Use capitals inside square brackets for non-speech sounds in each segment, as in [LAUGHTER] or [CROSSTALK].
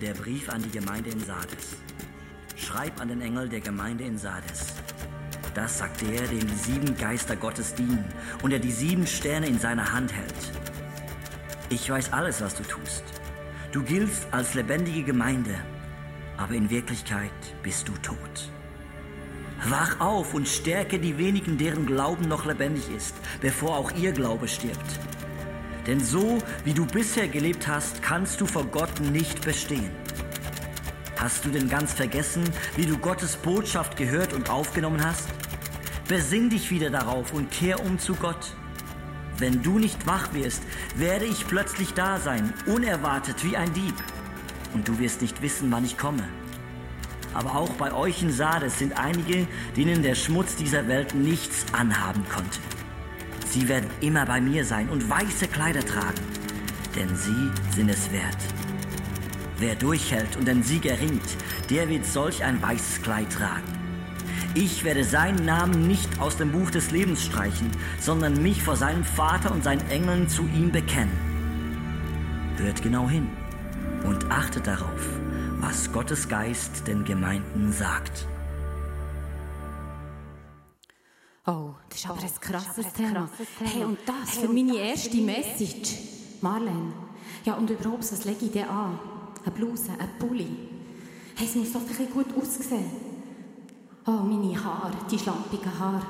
Der Brief an die Gemeinde in Sardes. Schreib an den Engel der Gemeinde in Sardes. Das sagt der, dem die sieben Geister Gottes dienen und der die sieben Sterne in seiner Hand hält. Ich weiß alles, was du tust. Du giltst als lebendige Gemeinde, aber in Wirklichkeit bist du tot. Wach auf und stärke die wenigen, deren Glauben noch lebendig ist, bevor auch ihr Glaube stirbt. Denn so wie du bisher gelebt hast, kannst du vor Gott nicht bestehen. Hast du denn ganz vergessen, wie du Gottes Botschaft gehört und aufgenommen hast? Besinn dich wieder darauf und kehr um zu Gott. Wenn du nicht wach wirst, werde ich plötzlich da sein, unerwartet wie ein Dieb. Und du wirst nicht wissen, wann ich komme. Aber auch bei euch in Sardes sind einige, denen der Schmutz dieser Welt nichts anhaben konnte. Sie werden immer bei mir sein und weiße Kleider tragen, denn sie sind es wert. Wer durchhält und den Sieg erringt, der wird solch ein weißes Kleid tragen. Ich werde seinen Namen nicht aus dem Buch des Lebens streichen, sondern mich vor seinem Vater und seinen Engeln zu ihm bekennen. Hört genau hin und achtet darauf, was Gottes Geist den Gemeinden sagt. Das ist aber ein krasses oh, Thema. Hey, und das für meine erste Message. Marlene, ja und überhaupt, was lege ich dir an? Eine Bluse, ein Pulli. Hey, es muss doch ein bisschen gut aussehen. Oh, meine Haare, die schlampigen Haare.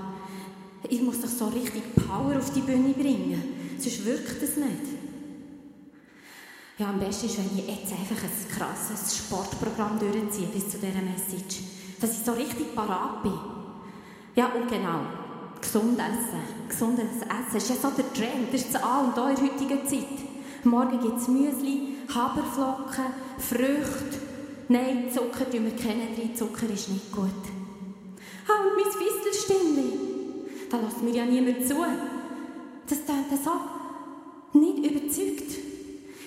Ich muss doch so richtig Power auf die Bühne bringen. Sonst wirkt es nicht. Ja, am besten ist, wenn ich jetzt einfach ein krasses Sportprogramm durchziehe bis zu dieser Message. Dass ich so richtig parat bin. Ja, und genau. Gesund essen. Gesundes Essen ist ja so der Trend. Das ist das A und O in der heutigen Zeit. Morgen gibt es Müsli, Haferflocken, Früchte. Nein, Zucker tun wir kennen drin. Zucker ist nicht gut. Ah, und mein Fistelstimmli. Da lässt mir ja niemand zu. Das klingt so nicht überzeugt.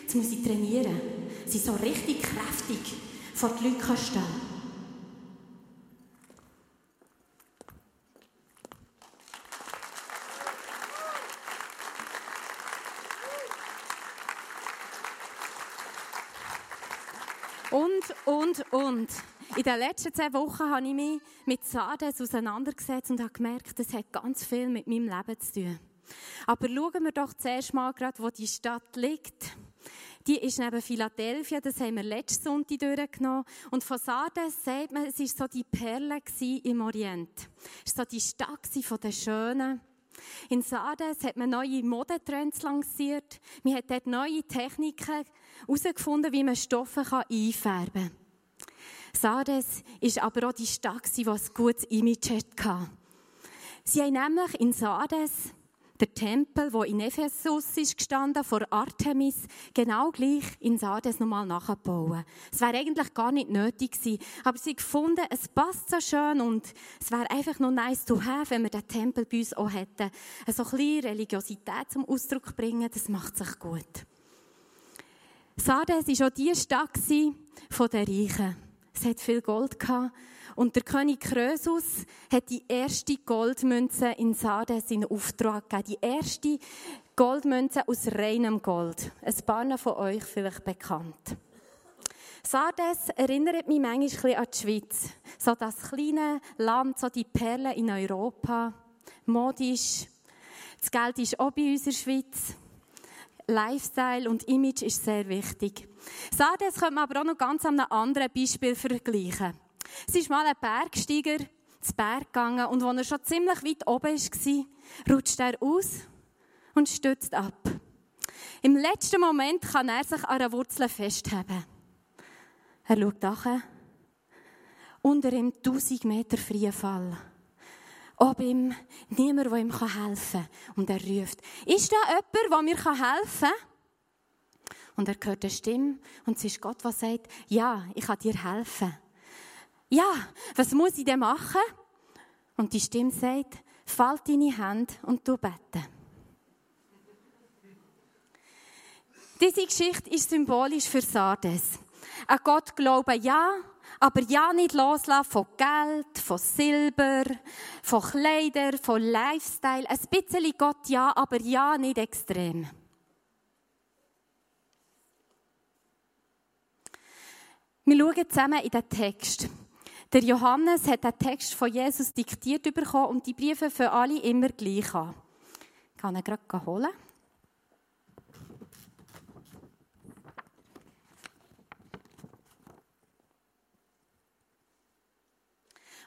Jetzt muss ich trainieren. Sie so richtig kräftig vor die Leute stehen. Und, und. In den letzten zehn Wochen habe ich mich mit Sardes auseinandergesetzt und habe gemerkt, das hat ganz viel mit meinem Leben zu tun. Aber schauen wir doch zuerst mal gerade, wo die Stadt liegt. Die ist neben Philadelphia, das haben wir letzten Sonntag durchgenommen. Und von Sardes sagt man, es war so die Perle im Orient. Es war so die Stadt den Schönen. In Sardes hat man neue Modetrends lanciert. Man hat dort neue Techniken herausgefunden, wie man Stoffe einfärben kann. Sardes war aber auch die Stadt, die ein gutes Image hatte. Sie haben nämlich in Sardes der Tempel, der in Ephesus ist gestanden, vor Artemis, genau gleich in Sardes nochmal nachbauen. Es wäre eigentlich gar nicht nötig gewesen, aber sie gefunden, es passt so schön und es wäre einfach noch nice to have, wenn wir den Tempel bei uns auch hätten. So ein bisschen Religiosität zum Ausdruck bringen, das macht sich gut. Sardes war auch die Stadt den Reichen. Es hat viel Gold gehabt und der König Krösus hat die erste Goldmünze in Sardes in Auftrag gegeben. Die erste Goldmünze aus reinem Gold. Ein paar von euch vielleicht bekannt. Sardes erinnert mich manchmal an die Schweiz. So das kleine Land, so die Perle in Europa. Modisch. Das Geld ist auch bei uns in der Schweiz. Lifestyle und Image ist sehr wichtig. Sardes könnte man aber auch noch ganz an einem anderen Beispiel vergleichen. Es ist mal ein Bergsteiger zu Berg gegangen und als er schon ziemlich weit oben war, rutscht er aus und stützt ab. Im letzten Moment kann er sich an einer Wurzel festhalten. Er schaut nach. Unter ihm 1000 Meter freier Fall. Ob ihm niemand, der ihm helfen kann. Und er ruft, ist da jemand, der mir helfen kann? Und er hört eine Stimme und es ist Gott, der sagt, ja, ich kann dir helfen ja, was muss ich denn machen? Und die Stimme sagt, fall deine Hand und du beten. Diese Geschichte ist symbolisch für Sardes. An Gott glauben ja, aber ja nicht loslassen von Geld, von Silber, von Kleidern, von Lifestyle. Ein bisschen Gott ja, aber ja nicht extrem. Wir schauen zusammen in den Text. Der Johannes hat den Text von Jesus diktiert bekommen und die Briefe für alle immer gleich an. Ich kann ihn gerade holen.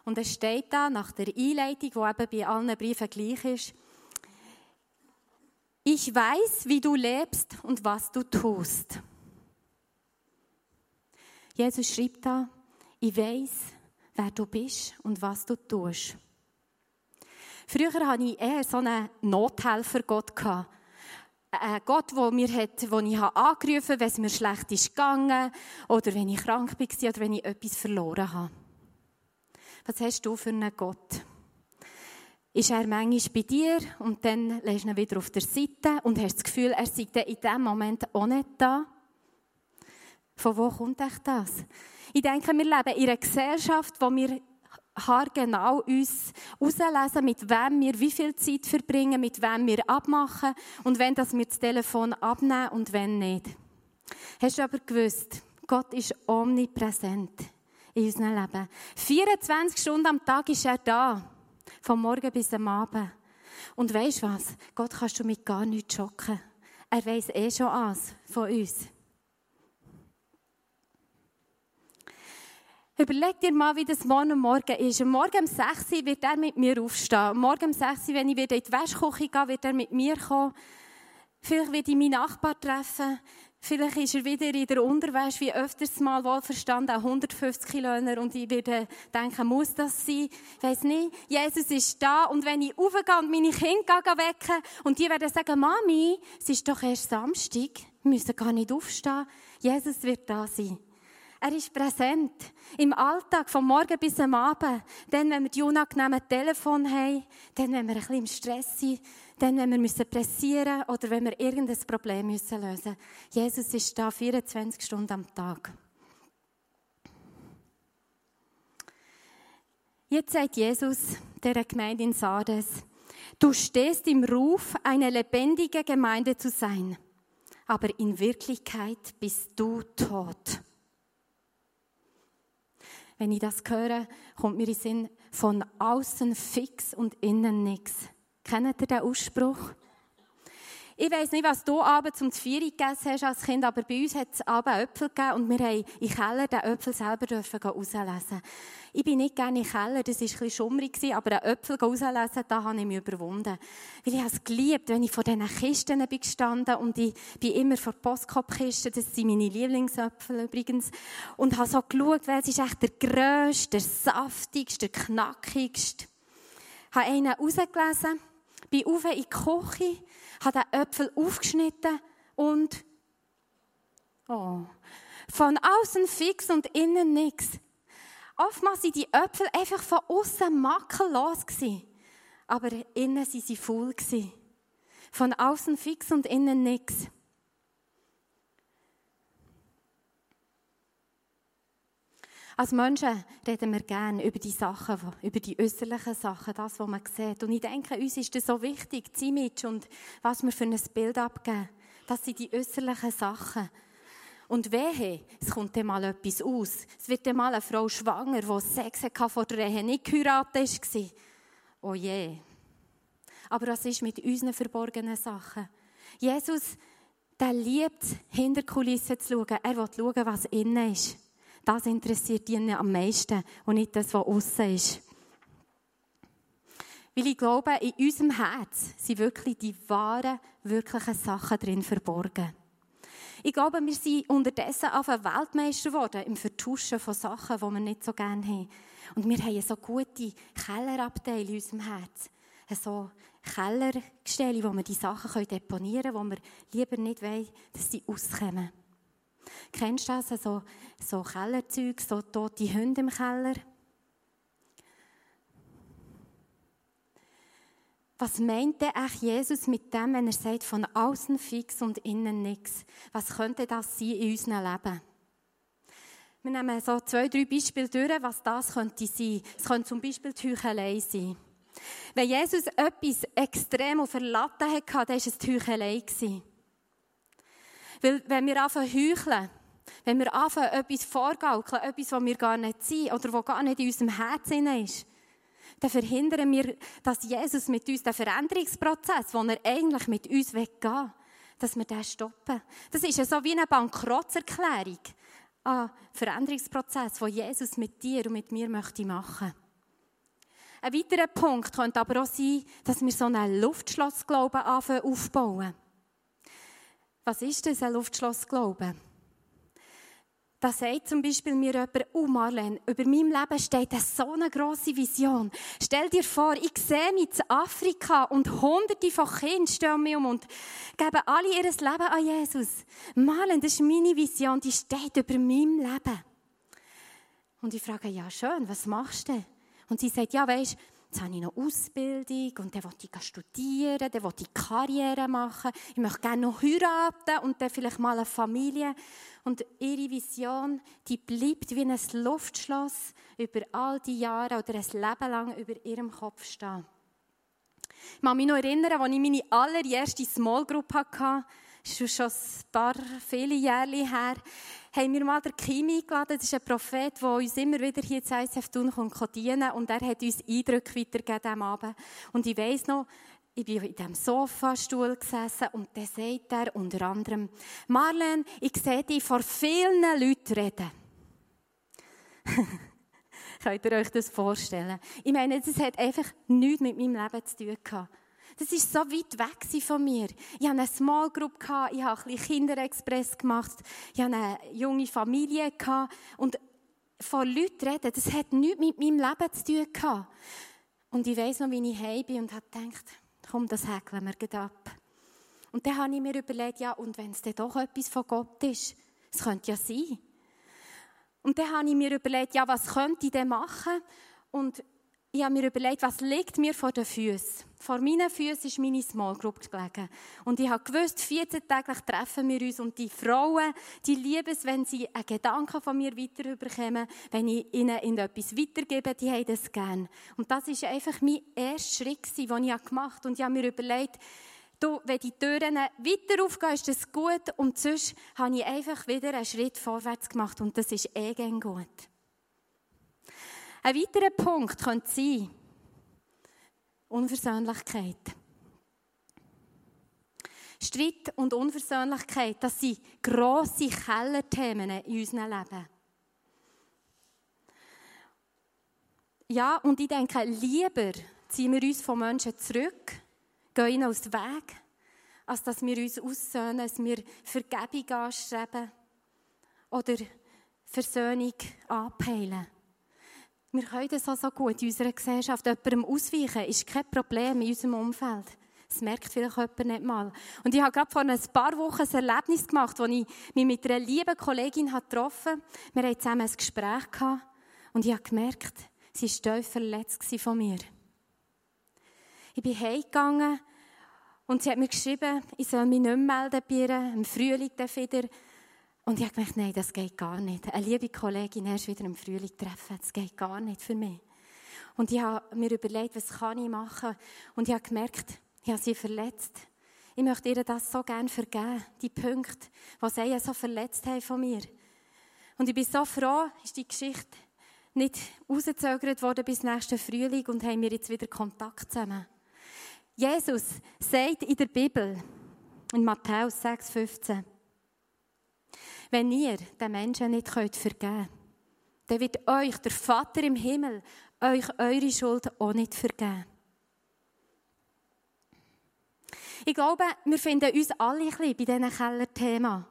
Und es steht da nach der Einleitung, die eben bei allen Briefen gleich ist, ich weiß, wie du lebst und was du tust. Jesus schreibt da, ich weiß, wer du bist und was du tust. Früher hatte ich eher so einen Nothelfer-Gott. Ein Gott, der mir hat, wo ich angerufen habe, wenn es mir schlecht ist gegangen oder wenn ich krank war oder wenn ich etwas verloren habe. Was hast du für einen Gott? Ist er manchmal bei dir und dann lässt du ihn wieder auf der Seite und hast das Gefühl, er sei in diesem Moment auch nicht da? Von wo kommt echt das? Ich denke, wir leben in einer Gesellschaft, wo wir haargenau uns auslesen, mit wem wir wie viel Zeit verbringen, mit wem wir abmachen und wenn das wir das Telefon abnehmen und wenn nicht. Hast du aber gewusst, Gott ist omnipräsent in unserem Leben. 24 Stunden am Tag ist er da. Vom Morgen bis am Abend. Und du was? Gott kannst du mit gar nichts schocken. Er weiß eh schon alles von uns. Überleg dir mal, wie das morgen Morgen ist. Morgen um 6 Uhr wird er mit mir aufstehen. Morgen um 6 Uhr, wenn ich wieder in die Wäschküche gehe, wird er mit mir kommen. Vielleicht werde ich meinen Nachbar treffen. Vielleicht ist er wieder in der Unterwäsche, wie öfters mal wohlverstanden, 150 Kilo und ich werde denken, muss das sein? Ich weiss nicht. Jesus ist da und wenn ich aufgehe und meine Kinder wecken und die werden sagen, Mami, es ist doch erst Samstag, wir müssen gar nicht aufstehen. Jesus wird da sein. Er ist präsent. Im Alltag, vom Morgen bis am Abend. Dann, wenn wir die unangenehmen Telefon haben. Dann, wenn wir ein bisschen im Stress sind. Dann, wenn wir müssen pressieren oder wenn wir irgendein Problem müssen lösen Jesus ist da 24 Stunden am Tag. Jetzt sagt Jesus der Gemeinde in Sardes, du stehst im Ruf, eine lebendige Gemeinde zu sein, aber in Wirklichkeit bist du tot. Wenn ich das höre, kommt mir in den Sinn, von außen fix und innen nichts. Kennt ihr den Ausspruch? Ich weiss nicht, was du abends zum Vieri gegessen hast als Kind, aber bei uns hat es abends Äpfel gegeben und wir haben im Keller den Äpfel selber dürfen rauslesen. Ich bin nicht gerne im Keller, das war ein bisschen schummrig, aber den Äpfel rauslesen, da habe ich mich überwunden. Weil ich es geliebt, wenn ich vor diesen Kisten bin gestanden und ich bin immer vor Postkopfkisten, das sind meine Lieblingsäpfel übrigens, und habe so geschaut, weil es ist echt der grösste, der saftigste, der knackigste. Ich habe einen rausgelesen, bin rauf in die Küche, habe den Äpfel aufgeschnitten und oh, von außen fix und innen nichts. Oftmals waren die Äpfel einfach von außen makellos aber innen waren sie voll Von außen fix und innen nichts. Als Menschen reden wir gerne über die Sachen, über die äußerlichen Sachen, das, was man sieht. Und ich denke, uns ist das so wichtig, das Image und was wir für ein Bild abgeben. Das sind die äußerlichen Sachen. Und wehe, es kommt dann mal etwas aus. Es wird dann mal eine Frau schwanger, die Sex hatte vor der Ehe, nicht geheiratet war. Oh je. Aber was ist mit unseren verborgenen Sachen? Jesus, der liebt, hinter Kulissen zu schauen. Er will schauen, was innen ist. Das interessiert ihn am meisten und nicht das, was außen ist. Weil ich glaube, in unserem Herz sind wirklich die wahren, wirklichen Sachen drin verborgen. Ich glaube, wir sind unterdessen auf Weltmeister geworden im Vertuschen von Sachen, die wir nicht so gerne haben. Und wir haben so gute Kellerabteile in unserem Herz. So Kellergestelle, wo wir die Sachen deponieren können, wo wir lieber nicht wollen, dass sie auskommen. Kennst du das? So, so Kellerzeug, so tote Hunde im Keller. Was meint denn echt Jesus mit dem, wenn er sagt, von außen fix und innen nichts? Was könnte das sein in unserem Leben? Wir nehmen so zwei, drei Beispiele durch, was das könnte sein. Es könnte zum Beispiel die Heuchelei sein. Wenn Jesus etwas extrem auf der Latte hatte, dann war es die Heuchelei. Weil wenn wir anfangen heucheln, Wenn wir anfangen, etwas vorgaukeln, etwas, was wir gar nicht sind oder was gar nicht in unserem Herzen ist, dann verhindern wir, dass Jesus mit uns den Veränderungsprozess, den er eigentlich mit uns gehen will, dass wir den stoppen. Das ist ja so wie eine Bankrotterklärung. Ein Veränderungsprozess, den Jesus mit dir und mit mir möchte machen möchte. Ein weiterer Punkt könnte aber auch sein, dass wir so einen Luftschlossglauben aufbauen. Was ist das, ein Luftschlossglauben? Da sagt zum Beispiel mir jemand, oh Marlene, über meinem Leben steht eine so eine grosse Vision. Stell dir vor, ich sehe mich in Afrika und hunderte von Kindern stehen mir um und geben alle ihr Leben an Jesus. Marlene, das ist meine Vision, die steht über meinem Leben. Und ich frage, ja schön, was machst du? Und sie sagt, ja weisst, Jetzt habe ich noch Ausbildung und dann will ich studieren, dann will ich Karriere machen. Ich möchte gerne noch heiraten und dann vielleicht mal eine Familie. Und ihre Vision, die bleibt wie ein Luftschloss über all die Jahre oder ein Leben lang über ihrem Kopf stehen. Ich kann mich noch erinnern, als ich meine allererste Small Group hatte, das ist schon ein paar, viele Jahre her, haben wir mal den Kimi eingeladen. Das ist ein Prophet, der uns immer wieder hier zu ISF tun kommt dienen. Und er hat uns Eindrücke weitergegeben am Abend. Und ich weiss noch, ich bin in diesem Sofastuhl gesessen und dann sagt er unter anderem, Marlene, ich sehe dich vor vielen Leuten reden. [LAUGHS] Könnt ihr euch das vorstellen? Ich meine, das hat einfach nichts mit meinem Leben zu tun gehabt. Das ist so weit weg von mir. Ich hatte eine Small Group, ich habe ein Kinderexpress gemacht, ich hatte eine junge Familie und von Leuten reden, das hat nichts mit meinem Leben zu tun. Und ich weiss noch, wie ich heim bin und habe gedacht, komm, das häkeln wir ab. Und dann habe ich mir überlegt, ja, und wenn es dann doch etwas von Gott ist, es könnte ja sein. Und dann habe ich mir überlegt, ja, was könnte ich denn machen? Und ich habe mir überlegt, was liegt mir vor den Füßen. Vor meinen Füßen ist meine Small Group gelegen. Und ich habe gewusst, 14 täglich treffen wir uns. Und die Frauen, die lieben es, wenn sie einen Gedanken von mir weiterüberkommen, wenn ich ihnen in etwas weitergebe, die haben das gern. Und das ist einfach mein erster Schritt, den ich gemacht habe. Und ich habe mir überlegt, du, wenn die Türen weiter aufgehen, ist das gut. Und sonst habe ich einfach wieder einen Schritt vorwärts gemacht. Und das ist eh gut. Ein weiterer Punkt könnte sein, Unversöhnlichkeit. Streit und Unversöhnlichkeit, das sind grosse Kellerthemen in unserem Leben. Ja, und ich denke, lieber ziehen wir uns von Menschen zurück, gehen ihnen aus dem Weg, als dass wir uns aussöhnen, dass wir Vergebung anstreben oder Versöhnung anpeilen. Wir können das auch so gut in unserer Gesellschaft. Jemandem ausweichen ist kein Problem in unserem Umfeld. Das merkt vielleicht jemand nicht mal. Und ich habe gerade vor ein paar Wochen ein Erlebnis gemacht, als ich mich mit einer lieben Kollegin getroffen habe. Wir hatten zusammen ein Gespräch gehabt und ich habe gemerkt, sie war tief verletzt von mir. Ich bin heimgegangen und sie hat mir geschrieben, ich soll mich nicht mehr melden bei ihr, im Frühling wieder. Und ich habe gedacht, nein, das geht gar nicht. Eine liebe Kollegin erst wieder im Frühling treffen, das geht gar nicht für mich. Und ich habe mir überlegt, was kann ich machen? Und ich habe gemerkt, ich habe sie verletzt. Ich möchte ihr das so gerne vergeben, die Punkte, die sie so verletzt haben von mir. Und ich bin so froh, ist die Geschichte nicht rausgezögert worden bis nächsten Frühling und haben wir jetzt wieder Kontakt zusammen. Jesus sagt in der Bibel, in Matthäus 6, 15, wenn ihr den Menschen nicht vergeben könnt, dann wird euch der Vater im Himmel euch eure Schuld auch nicht vergeben. Ich glaube, wir finden uns alle ein bisschen bei diesem Kellerthema.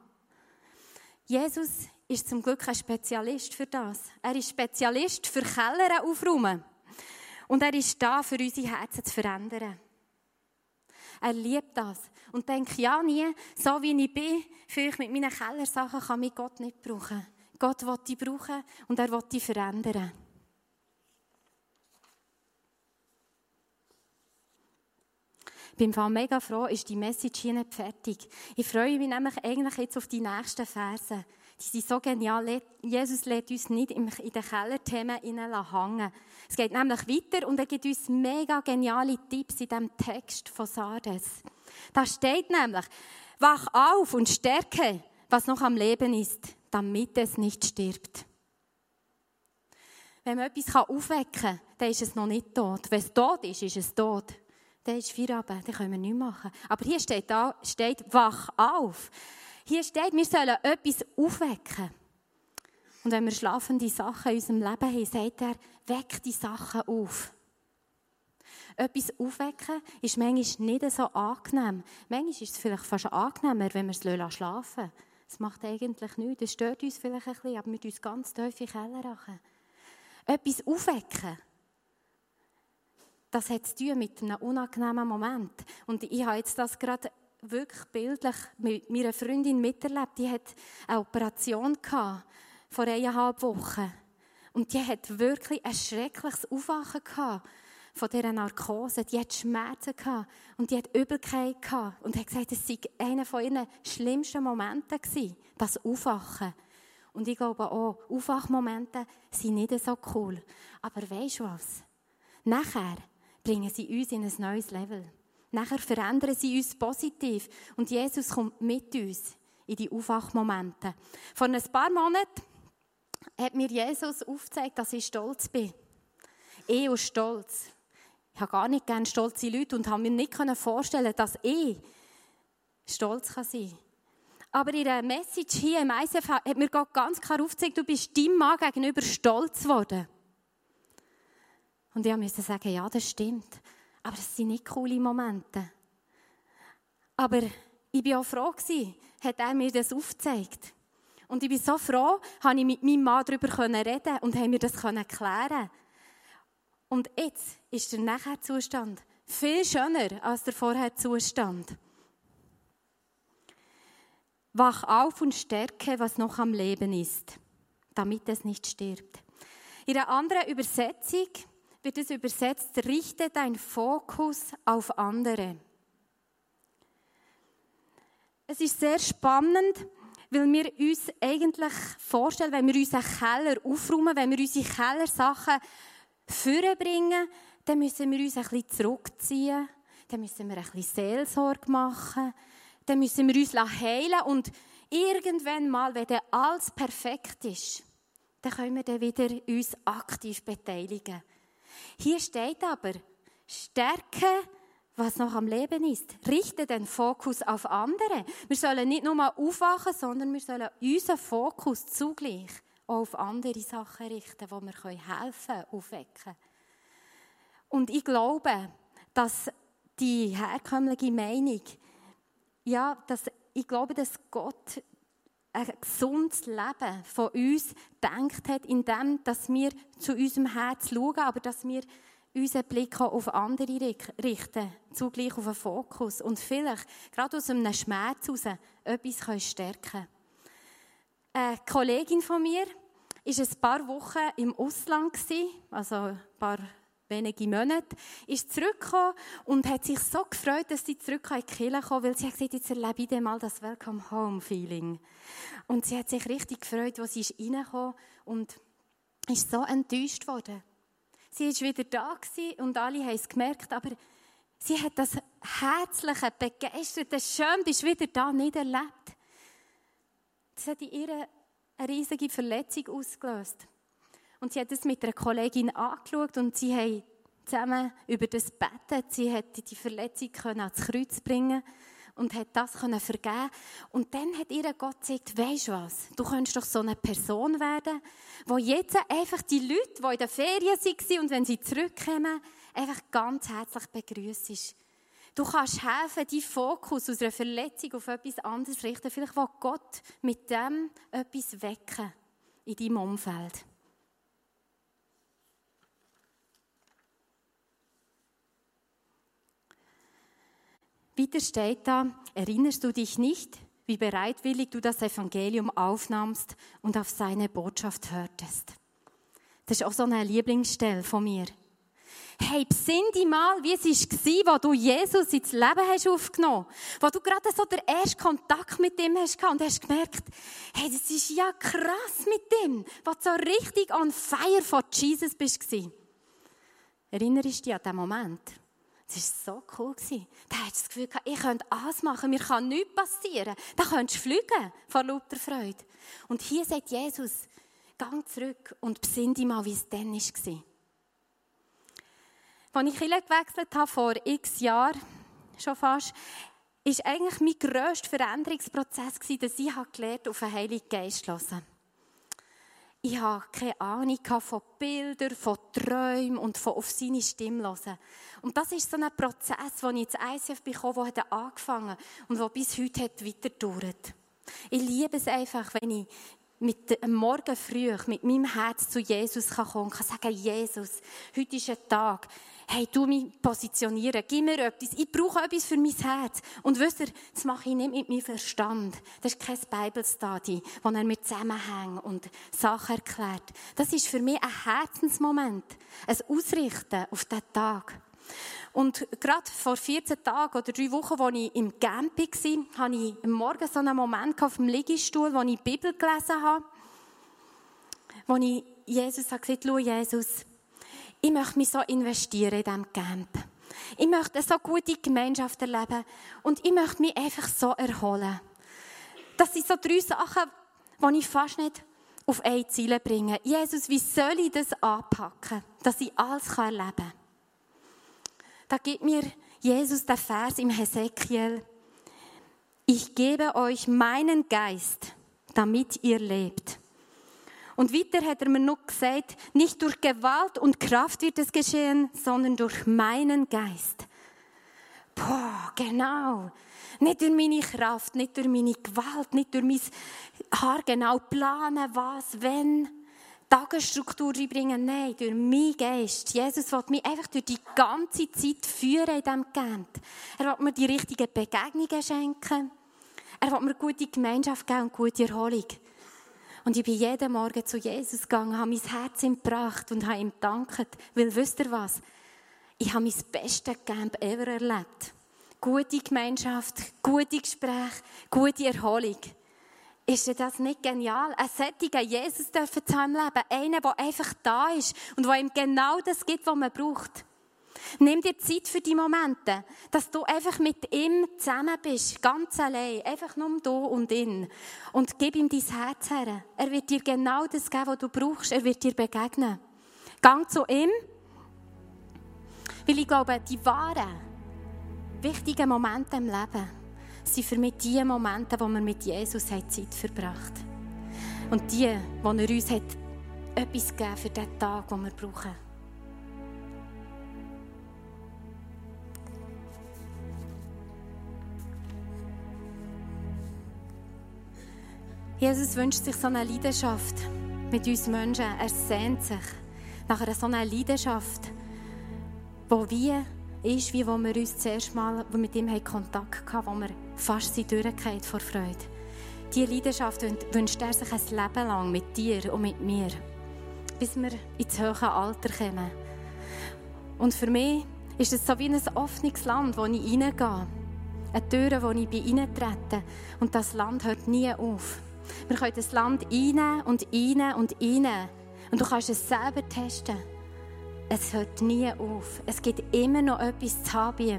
Jesus ist zum Glück ein Spezialist für das. Er ist Spezialist für Keller aufräumen. Und er ist da, für unsere Herzen zu verändern. Er liebt das. Und denkt, ja, nie, so wie ich bin, vielleicht mit meinen Kellersachen kann mich Gott nicht brauchen. Gott will dich brauchen und er will dich verändern. Ich bin Fall mega froh, ist die Message hier nicht fertig. Ich freue mich nämlich eigentlich jetzt auf die nächsten Verse. Die sind so genial. Jesus lädt uns nicht in den Kellerthemen hängen. Es geht nämlich weiter und er gibt uns mega geniale Tipps in diesem Text von Sardes. Da steht nämlich, wach auf und stärke, was noch am Leben ist. damit es nicht stirbt. Wenn man etwas aufwecken kann, dann ist es noch nicht tot. Wenn es tot ist, ist es tot. Dann ist Feierabend, dann können wir nichts machen. Aber hier steht, da, steht wach auf. Hier steht, wir sollen etwas aufwecken. Und wenn wir schlafende Sachen in unserem Leben haben, sagt er, weck die Sachen auf. Etwas aufwecken ist manchmal nicht so angenehm. Manchmal ist es vielleicht fast angenehmer, wenn wir es schlafen lassen. Das macht eigentlich nichts. Das stört uns vielleicht ein bisschen, aber wir uns ganz tief in Keller machen. Etwas aufwecken, das hat zu tun mit einem unangenehmen Moment. Und ich habe jetzt das gerade wirklich bildlich mit meiner Freundin miterlebt. Die hat eine Operation gehabt, vor eineinhalb Wochen. Und die hat wirklich ein schreckliches Aufwachen gehabt von dieser Narkose. Die hat Schmerzen gehabt und die hat Übelkeit gehabt und hat gesagt, es sei einer von ihren schlimmsten Momenten gewesen, das Aufwachen. Und ich glaube auch, Aufwachmomente sind nicht so cool. Aber weisst du was? Nachher bringen sie uns in ein neues Level. Nachher verändern sie uns positiv. Und Jesus kommt mit uns in die Aufwachmomente. Vor ein paar Monaten hat mir Jesus aufgezeigt, dass ich stolz bin. Ich und Stolz. Ich habe gar nicht gerne stolze Leute und habe mir nicht vorstellen dass ich stolz sein kann. Aber in der Message hier im ISF hat mir Gott ganz klar aufgezeigt, du bist deinem Mann gegenüber stolz geworden. Und ich musste sagen, ja, das stimmt. Aber es sind nicht coole Momente. Aber ich war auch froh, hat er mir das aufgezeigt. Und ich bin so froh, habe ich mit meinem Mann darüber reden und haben mir das klären Und jetzt ist der Nachher-Zustand viel schöner als der Vorher-Zustand. Wach auf und stärke, was noch am Leben ist, damit es nicht stirbt. In einer anderen Übersetzung wird es übersetzt, richte dein Fokus auf andere. Es ist sehr spannend, weil wir uns eigentlich vorstellen, wenn wir unseren Keller aufräumen, wenn wir unsere Kellersachen vorbringen, dann müssen wir uns ein bisschen zurückziehen, dann müssen wir ein bisschen Seelsorge machen, dann müssen wir uns heilen und irgendwann mal, wenn dann alles perfekt ist, dann können wir dann wieder uns aktiv beteiligen. Hier steht aber, stärke was noch am Leben ist. Richte den Fokus auf andere. Wir sollen nicht nur aufwachen, sondern wir sollen unseren Fokus zugleich auf andere Sachen richten, wo wir helfen können, aufwecken. Und ich glaube, dass die herkömmliche Meinung, ja, dass ich glaube, dass Gott ein gesundes Leben von uns denkt hat, indem dass wir zu unserem Herz schauen, aber dass wir unseren Blick auf andere richten, zugleich auf einen Fokus und vielleicht gerade aus einem Schmerz heraus etwas stärken können. Eine Kollegin von mir war ein paar Wochen im Ausland, also ein paar wenige Monate, ist zurückgekommen und hat sich so gefreut, dass sie zurück in die Kirche kommen weil sie hat gesagt, jetzt erlebe ich mal das Welcome Home Feeling. Und sie hat sich richtig gefreut, als sie ist reingekommen und ist so enttäuscht worden. Sie war wieder da und alle haben es gemerkt, aber sie hat das herzliche, begeisterte, schön, bist wieder da, nicht erlebt. Das hat in ihr eine riesige Verletzung ausgelöst. Und sie hat es mit einer Kollegin angeschaut und sie haben zusammen über das Betten, sie hat die Verletzung ans Kreuz bringen und hat das können vergeben und dann hat ihr Gott gesagt, weisst du was, du könntest doch so eine Person werden, wo jetzt einfach die Leute, die in der Ferien waren und wenn sie zurückkommen, einfach ganz herzlich begrüßt. Du kannst helfen, deinen Fokus aus einer Verletzung auf etwas anderes richten. Vielleicht will Gott mit dem etwas wecken in deinem Umfeld. Weiter steht da, erinnerst du dich nicht, wie bereitwillig du das Evangelium aufnahmst und auf seine Botschaft hörtest. Das ist auch so eine Lieblingsstelle von mir. Hey, besinn dich mal, wie es war, wo du Jesus ins Leben hast aufgenommen hast. Wo du gerade so den ersten Kontakt mit ihm hast und hast gemerkt, hey, das ist ja krass mit. Wo du so richtig on fire von Jesus bist. Erinnerst du dich an den Moment? Das war so cool. Da hat das Gefühl, ich könnte alles machen, mir kann nichts passieren. Da könntest du fliegen vor lauter Freude. Und hier sagt Jesus, gang zurück und besinn dich mal, wie es dann war. Als ich Kirche gewechselt habe, vor x Jahren, schon fast, war eigentlich mein grösster Veränderungsprozess, dass ich gelernt habe, auf den Heiligen Geist zu hören. Ich hatte keine Ahnung von Bildern, von Träumen und von auf seine Stimme hören. Und das ist so ein Prozess, den ich ins ICF bekommen der angefangen hat und der bis heute hat weiter dauert. Ich liebe es einfach, wenn ich mit dem Morgen früh mit meinem Herz zu Jesus kommen kann und kann sagen, Jesus, heute ist ein Tag, hey, du mich positionieren, gib mir etwas, ich brauche etwas für mein Herz. Und wisst ihr, das mache ich nicht mit meinem Verstand. Das ist kein Bible-Study, wo er mir zusammenhängt und Sachen erklärt. Das ist für mich ein Herzensmoment, ein Ausrichten auf diesen Tag. Und gerade vor 14 Tagen oder drei Wochen, als ich im Camp war, hatte ich am Morgen so einen Moment auf dem Liegestuhl, wo ich die Bibel gelesen habe, wo ich Jesus habe gesagt, schau Jesus, ich möchte mich so investieren in diesem Camp. Ich möchte eine so gute Gemeinschaft erleben und ich möchte mich einfach so erholen. Das sind so drei Sachen, die ich fast nicht auf ein Ziel bringe. Jesus, wie soll ich das anpacken, dass ich alles erleben kann? Da gibt mir Jesus der Vers im Hesekiel. Ich gebe euch meinen Geist, damit ihr lebt. Und weiter hat er mir noch gesagt, nicht durch Gewalt und Kraft wird es geschehen, sondern durch meinen Geist. Boah, genau. Nicht durch meine Kraft, nicht durch meine Gewalt, nicht durch mein Haar genau planen, was, wenn. Tagesstruktur reinbringen. Nein, durch meinen Geist. Jesus will mich einfach durch die ganze Zeit führen in diesem Camp. Er will mir die richtigen Begegnungen schenken. Er will mir gute Gemeinschaft geben und gute Erholung. Und ich bin jeden Morgen zu Jesus gegangen, habe mein Herz ihm gebracht und habe ihm gedankt. Weil, wisst ihr was? Ich habe mein bestes Camp ever erlebt. Gute Gemeinschaft, gute Gespräche, gute Erholung. Ist das nicht genial? Ein sättiger Jesus dürfen zu haben Leben. Einer, der einfach da ist und der ihm genau das gibt, was man braucht. Nimm dir Zeit für die Momente, dass du einfach mit ihm zusammen bist, ganz allein, einfach nur du und ihn. Und gib ihm dein Herz her. Er wird dir genau das geben, was du brauchst. Er wird dir begegnen. Gang zu ihm, weil ich glaube, die wahren, wichtigen Momente im Leben sind für mich die Momente, wo wir mit Jesus Zeit verbracht haben. Und die, wo er uns hat etwas gegeben für den Tag, den wir brauchen. Jesus wünscht sich so eine Leidenschaft mit uns Menschen. Er sehnt sich nach einer so einer Leidenschaft, wo wie ist, wie wo wir uns zuerst mal mit ihm Kontakt hatten, wo wir fast sie durchgehen vor Freude. Diese Leidenschaft wünscht er sich ein Leben lang mit dir und mit mir, bis wir ins hohe Alter kommen. Und für mich ist es so wie ein offenes Land, wo ich reingehe. Eine Tür, wo ich reintrete. Und das Land hört nie auf. Wir können das Land rein und rein und rein. Und du kannst es selber testen. Es hört nie auf. Es gibt immer noch etwas zu haben bei.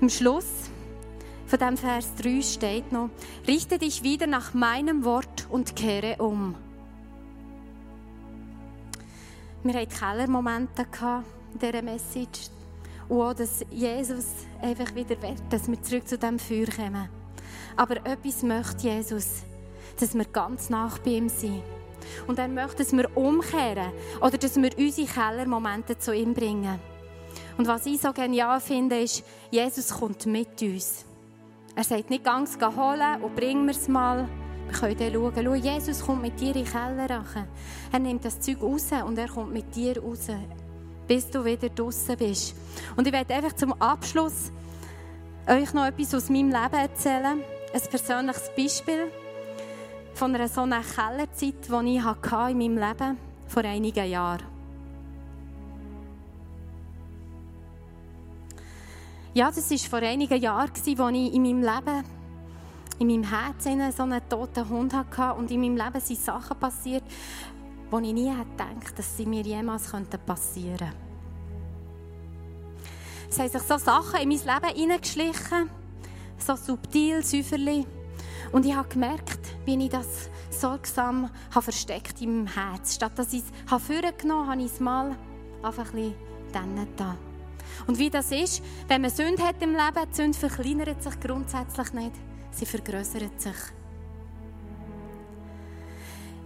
Im Schluss von dem Vers 3 steht noch, richte dich wieder nach meinem Wort und kehre um. Wir hatten Kellermomente in dieser Message. Und auch, dass Jesus einfach wieder will, dass wir zurück zu dem Feuer kommen. Aber etwas möchte Jesus, dass wir ganz nach bei ihm sind. Und er möchte, dass wir umkehren oder dass wir unsere Kellermomente zu ihm bringen. Und was ich so genial finde, ist, Jesus kommt mit uns. Er sagt nicht ganz holen und bring mir es mal. Wir können dann schauen, schau, Jesus kommt mit dir in den Keller. Er nimmt das Zeug raus und er kommt mit dir raus bis du wieder draußen bist. Und ich werde einfach zum Abschluss euch noch etwas aus meinem Leben erzählen. Ein persönliches Beispiel von einer so einer Kellerzeit, die ich hatte in meinem Leben vor einigen Jahren. Ja, das war vor einigen Jahren, als ich in meinem Leben, in meinem Herzen so einen toten Hund hatte und in meinem Leben sind Sachen passiert, wo ich nie hätte gedacht, dass sie mir jemals passieren könnten. Es haben sich so Sachen in mein Leben hineingeschlichen, so subtil, säuferlich. Und ich habe gemerkt, wie ich das sorgsam habe versteckt im Herz. Statt dass ich es vorgenommen habe, habe ich es mal einfach ein bisschen. Und wie das ist, wenn man Sünde hat im Leben, die Sünde verkleinert sich grundsätzlich nicht, sie vergrößert sich.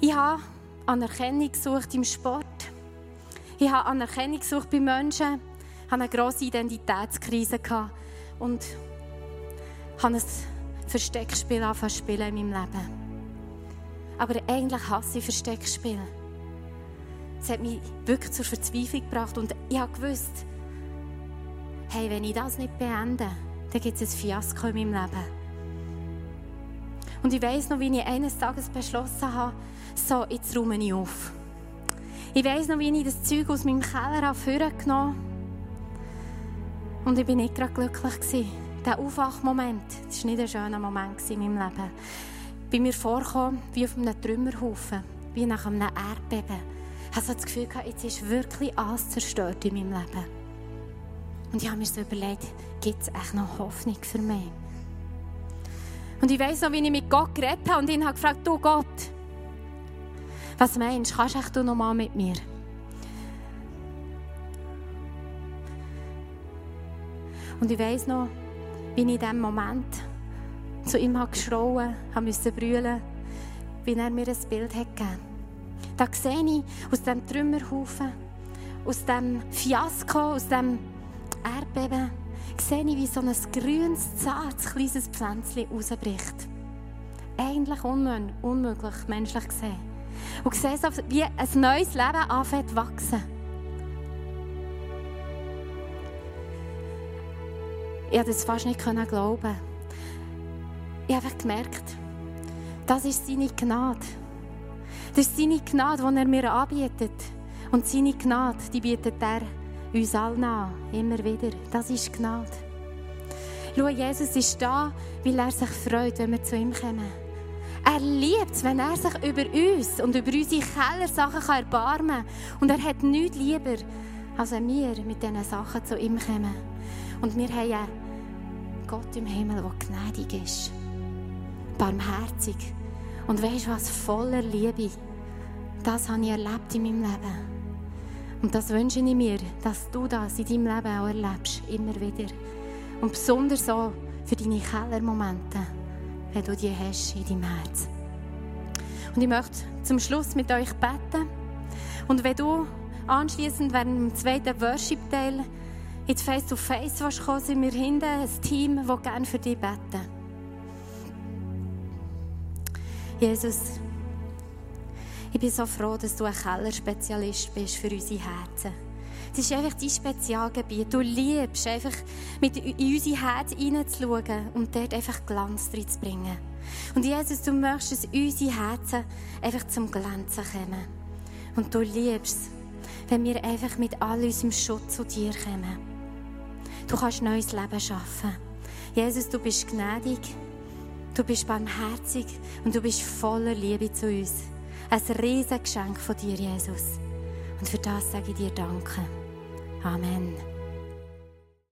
Ich habe Anerkennung gesucht im Sport. Ich habe Anerkennung gesucht bei Menschen. Ich hatte eine grosse Identitätskrise und habe ein Versteckspiel angefangen in meinem Leben. Aber eigentlich hasse ich Versteckspiel. Es hat mich wirklich zur Verzweiflung gebracht und ich habe gewusst, hey, wenn ich das nicht beende, dann gibt es ein Fiasko in meinem Leben. Und ich weiß noch, wie ich eines Tages beschlossen habe, so, jetzt räume ich auf. Ich weiß noch, wie ich das Zeug aus meinem Keller genommen habe. Und ich war nicht gerade glücklich. Der Aufwachmoment, das war nicht ein schöner Moment in meinem Leben. Bin mir vorgekommen wie auf einem Trümmerhaufen, wie nach einem Erdbeben. Ich hatte das Gefühl, jetzt ist wirklich alles zerstört in meinem Leben. Und ich habe mir so überlegt, gibt es echt noch Hoffnung für mich? Und ich weiß noch, wie ich mit Gott geredet habe und ihn habe gefragt, du Gott, was meinst du, kannst du noch mal mit mir? Und ich weiß noch, wie ich in diesem Moment zu ihm habe geschrauen habe, musste brüllen, wie er mir ein Bild hat gegeben Da sehe ich aus diesem Trümmerhaufen, aus diesem Fiasko, aus diesem Erdbeben, sehe ich, wie so ein grünes, zartes, kleines Pflänzchen rausbricht. Eigentlich unmöglich, menschlich gesehen. Und sehe so, wie ein neues Leben anfängt zu wachsen. Ich konnte das fast nicht glauben. Ich habe gemerkt, das ist seine Gnade. Das ist seine Gnade, die er mir anbietet. Und seine Gnade, die bietet er uns allen an, immer wieder. Das ist Gnade. Schau, Jesus ist da, weil er sich freut, wenn wir zu ihm kommen. Er liebt es, wenn er sich über uns und über unsere Kellersachen erbarmen kann. Und er hat nichts lieber, als wenn wir mit diesen Sachen zu ihm kommen. Und wir haben einen Gott im Himmel, der gnädig ist, barmherzig und weißt was, voller Liebe. Das habe ich erlebt in meinem Leben. Und das wünsche ich mir, dass du das in deinem Leben auch erlebst, immer wieder. Und besonders so für deine Kellermomente wenn du die hast in deinem Herz. Und ich möchte zum Schluss mit euch beten. Und wenn du anschließend während dem zweiten Worship-Teil ins Face-to-Face -face kommen, sind wir hinten ein Team, das gerne für dich beten. Jesus, ich bin so froh, dass du ein Kellerspezialist bist für unsere Herzen. Das ist einfach dein Spezialgebiet. Du liebst einfach, mit in unser Herz hineinzuschauen und dort einfach Glanz reinzubringen. Und Jesus, du möchtest, dass unsere Herzen einfach zum Glänzen kommen. Und du liebst wenn wir einfach mit all unserem Schutz zu dir kommen. Du kannst neues Leben schaffen. Jesus, du bist gnädig, du bist barmherzig und du bist voller Liebe zu uns. Ein riesiges Geschenk von dir, Jesus. Und für das sage ich dir Danke. Amen.